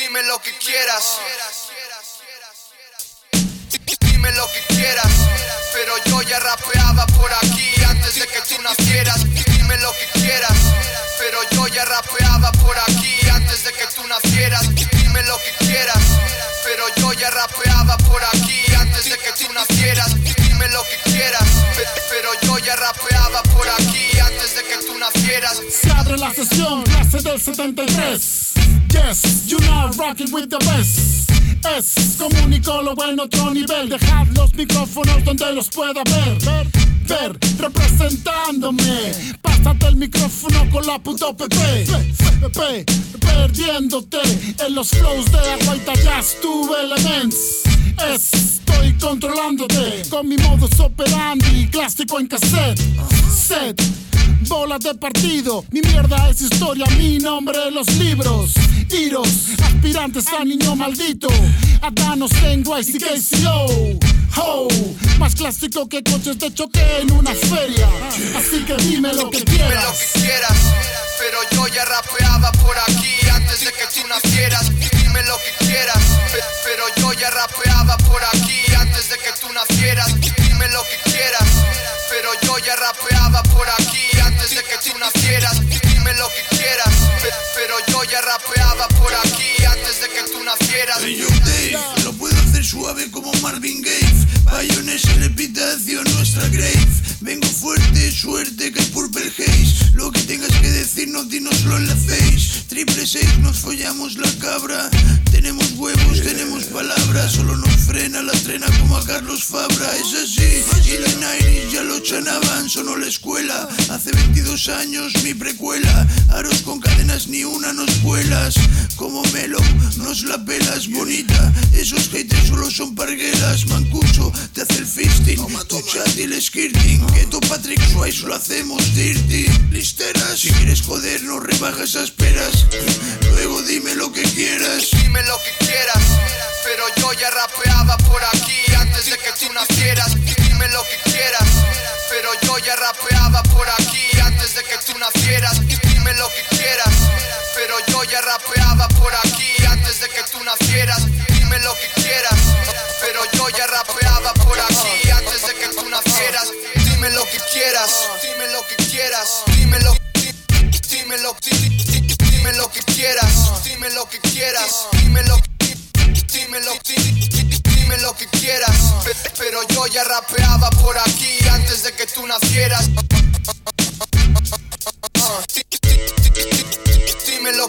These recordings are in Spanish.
Dime lo que quieras. Dime lo que quieras. Pero yo ya rapeaba por aquí antes de que tú nacieras. Dime lo que quieras. Pero yo ya rapeaba por aquí antes de que tú nacieras. Dime lo que quieras. Pero yo ya rapeaba por aquí antes de que tú nacieras. Dime lo que quieras. Pero yo ya rapeaba por aquí antes de que tú nacieras. Se abre la sesión, clase del 73. Yes, you now rocking with the best. Es comunicólogo en otro nivel. Dejad los micrófonos donde los pueda ver. Ver, ver, representándome. Pásate el micrófono con la puto PP. PP, perdiéndote en los flows de Aguaita Jazz Tube Elements. Estoy controlándote con mi modus operandi clásico en cassette. Set bolas de partido. Mi mierda es historia, mi nombre en los libros. Iros, aspirantes a niño maldito. Adanos tengo ICKCO. Ho, más clásico que coches de choque en una feria. Así que dime lo que quieras. Como Marvin Gaye. Payones en epitafio nuestra grave. Vengo fuerte, suerte que el Purple Haze. Lo que tengas que decir, no dínoslo en la face. Triple seis, nos follamos la cabra. Tenemos huevos, tenemos palabras. Solo nos frena la trena como a Carlos Fabra. Es así, y la Iris ya lo chanaban. Sonó la escuela. Hace 22 años mi precuela. Aros con cadenas, ni una nos vuelas. Como Melo, nos la pelas bonita. Esos haters solo son parguelas. Mancuso, te hace el fisting. Tu chat y el skirting. Que tu Patrick Swayze lo hacemos dirty. Listeras, si quieres joder, no rebajas esas peras. Luego dime lo que quieras. Dime lo que quieras. Pero yo ya rapeaba por aquí antes de que tú nacieras. Dime lo que quieras. Pero yo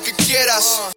lo que quieras.